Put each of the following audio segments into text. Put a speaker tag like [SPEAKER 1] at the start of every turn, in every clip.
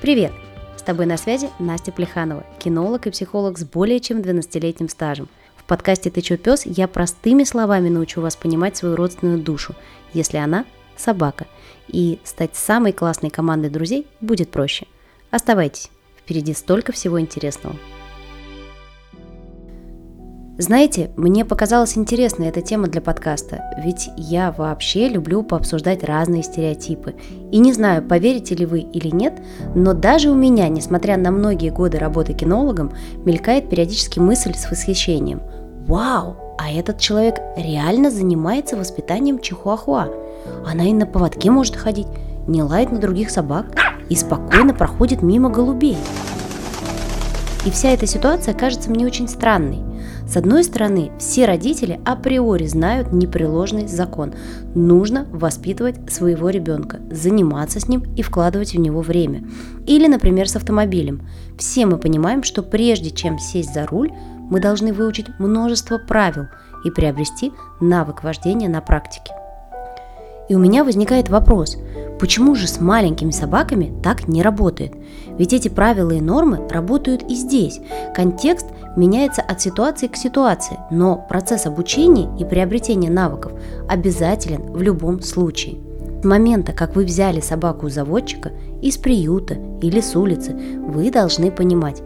[SPEAKER 1] Привет! С тобой на связи Настя Плеханова, кинолог и психолог с более чем 12-летним стажем. В подкасте «Ты чё, пес» я простыми словами научу вас понимать свою родственную душу, если она – собака. И стать самой классной командой друзей будет проще. Оставайтесь, впереди столько всего интересного. Знаете, мне показалась интересной эта тема для подкаста, ведь я вообще люблю пообсуждать разные стереотипы. И не знаю, поверите ли вы или нет, но даже у меня, несмотря на многие годы работы кинологом, мелькает периодически мысль с восхищением. Вау, а этот человек реально занимается воспитанием чихуахуа. Она и на поводке может ходить, не лает на других собак и спокойно проходит мимо голубей. И вся эта ситуация кажется мне очень странной. С одной стороны, все родители априори знают непреложный закон. Нужно воспитывать своего ребенка, заниматься с ним и вкладывать в него время. Или, например, с автомобилем. Все мы понимаем, что прежде чем сесть за руль, мы должны выучить множество правил и приобрести навык вождения на практике. И у меня возникает вопрос, почему же с маленькими собаками так не работает? Ведь эти правила и нормы работают и здесь. Контекст меняется от ситуации к ситуации, но процесс обучения и приобретения навыков обязателен в любом случае. С момента, как вы взяли собаку у заводчика, из приюта или с улицы, вы должны понимать,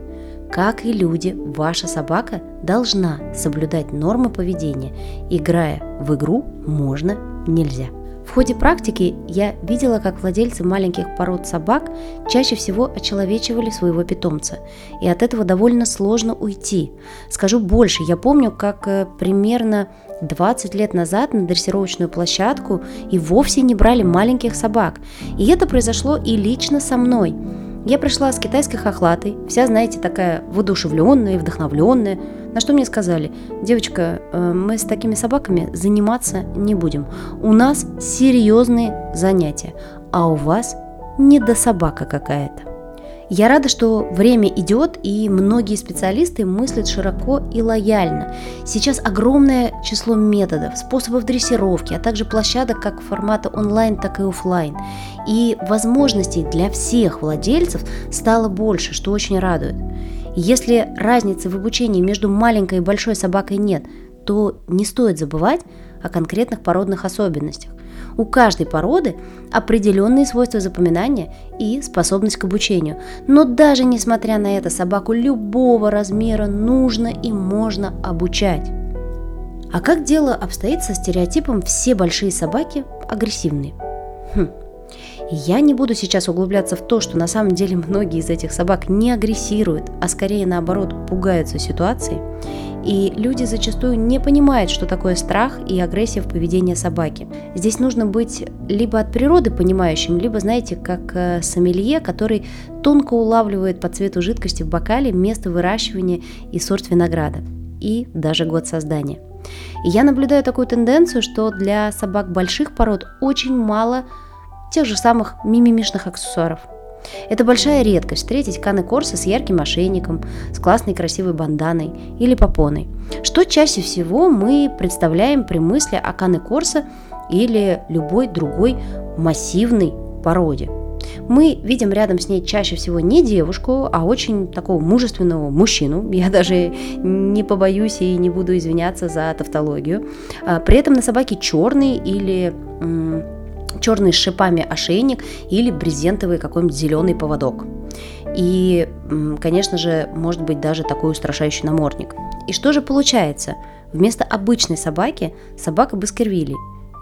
[SPEAKER 1] как и люди, ваша собака должна соблюдать нормы поведения. Играя в игру можно, нельзя. В ходе практики я видела, как владельцы маленьких пород собак чаще всего очеловечивали своего питомца, и от этого довольно сложно уйти. Скажу больше, я помню, как э, примерно 20 лет назад на дрессировочную площадку и вовсе не брали маленьких собак. И это произошло и лично со мной. Я пришла с китайской хохлатой, вся, знаете, такая воодушевленная и вдохновленная, на что мне сказали, девочка, э, мы с такими собаками заниматься не будем. У нас серьезные занятия, а у вас не до собака какая-то. Я рада, что время идет, и многие специалисты мыслят широко и лояльно. Сейчас огромное число методов, способов дрессировки, а также площадок как формата онлайн, так и офлайн. И возможностей для всех владельцев стало больше, что очень радует. Если разницы в обучении между маленькой и большой собакой нет, то не стоит забывать о конкретных породных особенностях. У каждой породы определенные свойства запоминания и способность к обучению. Но даже несмотря на это, собаку любого размера нужно и можно обучать. А как дело обстоит со стереотипом «все большие собаки агрессивные»? Хм, я не буду сейчас углубляться в то, что на самом деле многие из этих собак не агрессируют, а скорее наоборот пугаются ситуации. И люди зачастую не понимают, что такое страх и агрессия в поведении собаки. Здесь нужно быть либо от природы понимающим, либо, знаете, как э, сомелье, который тонко улавливает по цвету жидкости в бокале место выращивания и сорт винограда. И даже год создания. И я наблюдаю такую тенденцию, что для собак больших пород очень мало тех же самых мимимишных аксессуаров. Это большая редкость встретить каны корса с ярким ошейником, с классной красивой банданой или попоной. Что чаще всего мы представляем при мысли о каны корса или любой другой массивной породе. Мы видим рядом с ней чаще всего не девушку, а очень такого мужественного мужчину. Я даже не побоюсь и не буду извиняться за тавтологию. А, при этом на собаке черный или черный с шипами ошейник или брезентовый какой-нибудь зеленый поводок. И, конечно же, может быть даже такой устрашающий намордник. И что же получается? Вместо обычной собаки собака Баскервилли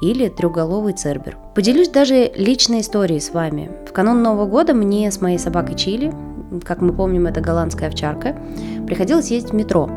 [SPEAKER 1] или трехголовый цербер. Поделюсь даже личной историей с вами. В канун Нового года мне с моей собакой Чили, как мы помним, это голландская овчарка, приходилось ездить в метро.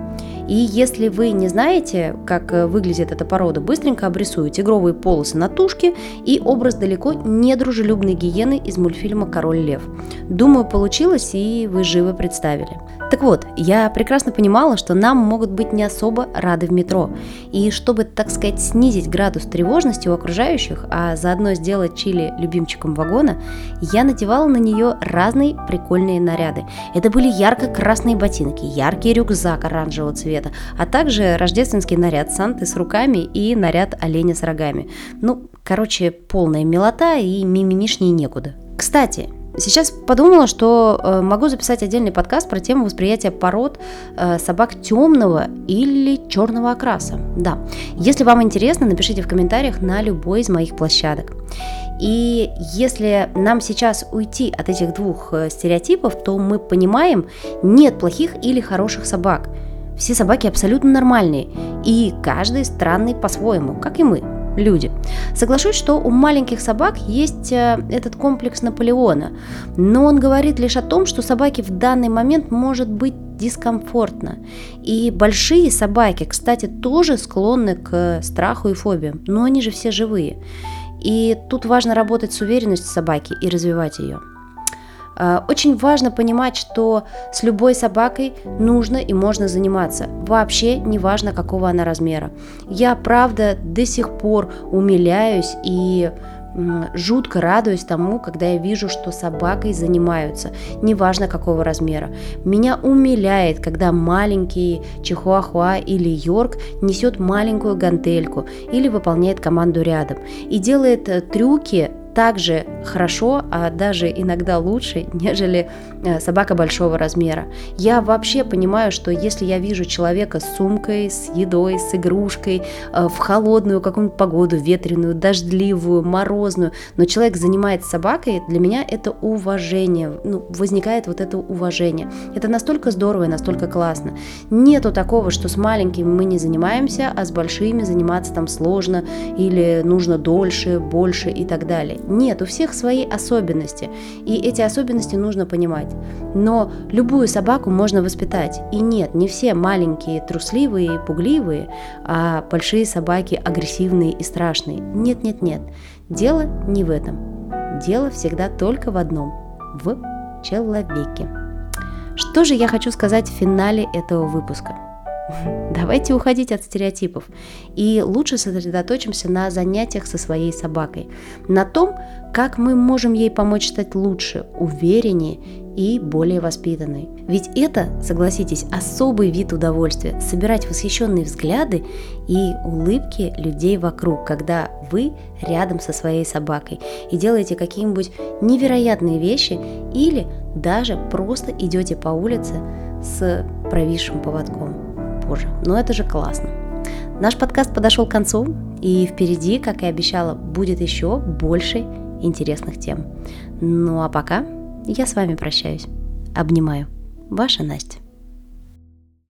[SPEAKER 1] И если вы не знаете, как э, выглядит эта порода, быстренько обрисую тигровые полосы на тушке и образ далеко не дружелюбной гиены из мультфильма «Король лев». Думаю, получилось, и вы живо представили. Так вот, я прекрасно понимала, что нам могут быть не особо рады в метро. И чтобы, так сказать, снизить градус тревожности у окружающих, а заодно сделать Чили любимчиком вагона, я надевала на нее разные прикольные наряды. Это были ярко-красные ботинки, яркий рюкзак оранжевого цвета, а также рождественский наряд Санты с руками и наряд оленя с рогами. Ну, короче, полная милота и мимимишней некуда. Кстати, Сейчас подумала, что э, могу записать отдельный подкаст про тему восприятия пород э, собак темного или черного окраса. Да, если вам интересно, напишите в комментариях на любой из моих площадок. И если нам сейчас уйти от этих двух э, стереотипов, то мы понимаем, нет плохих или хороших собак. Все собаки абсолютно нормальные, и каждый странный по-своему, как и мы люди. Соглашусь, что у маленьких собак есть э, этот комплекс Наполеона, но он говорит лишь о том, что собаке в данный момент может быть дискомфортно. И большие собаки, кстати, тоже склонны к страху и фобиям, но они же все живые. И тут важно работать с уверенностью собаки и развивать ее. А, очень важно понимать, что с любой собакой нужно и можно заниматься. Вообще не важно, какого она размера. Я, правда, до сих пор умиляюсь и жутко радуюсь тому, когда я вижу, что собакой занимаются, неважно какого размера. Меня умиляет, когда маленький чихуахуа или йорк несет маленькую гантельку или выполняет команду рядом и делает э, трюки так же хорошо, а даже иногда лучше, нежели э, собака большого размера. Я вообще понимаю, что если я вижу человека с сумкой, с едой, с игрушкой, э, в холодную какую-нибудь погоду, ветреную, дождливую, морозную, но человек занимается собакой, для меня это уважение, ну, возникает вот это уважение. Это настолько здорово и настолько классно. Нету такого, что с маленькими мы не занимаемся, а с большими заниматься там сложно или нужно дольше, больше и так далее. Нет, у всех свои особенности, и эти особенности нужно понимать. Но любую собаку можно воспитать. И нет, не все маленькие трусливые и пугливые, а большие собаки агрессивные и страшные. Нет, нет, нет. Дело не в этом. Дело всегда только в одном – в человеке. Что же я хочу сказать в финале этого выпуска? Давайте уходить от стереотипов. И лучше сосредоточимся на занятиях со своей собакой, на том, как мы можем ей помочь стать лучше, увереннее и более воспитанной. Ведь это, согласитесь, особый вид удовольствия – собирать восхищенные взгляды и улыбки людей вокруг, когда вы рядом со своей собакой и делаете какие-нибудь невероятные вещи или даже просто идете по улице с провисшим поводком позже. Но это же классно. Наш подкаст подошел к концу, и впереди, как и обещала, будет еще больше интересных тем. Ну а пока я с вами прощаюсь. Обнимаю. Ваша Настя.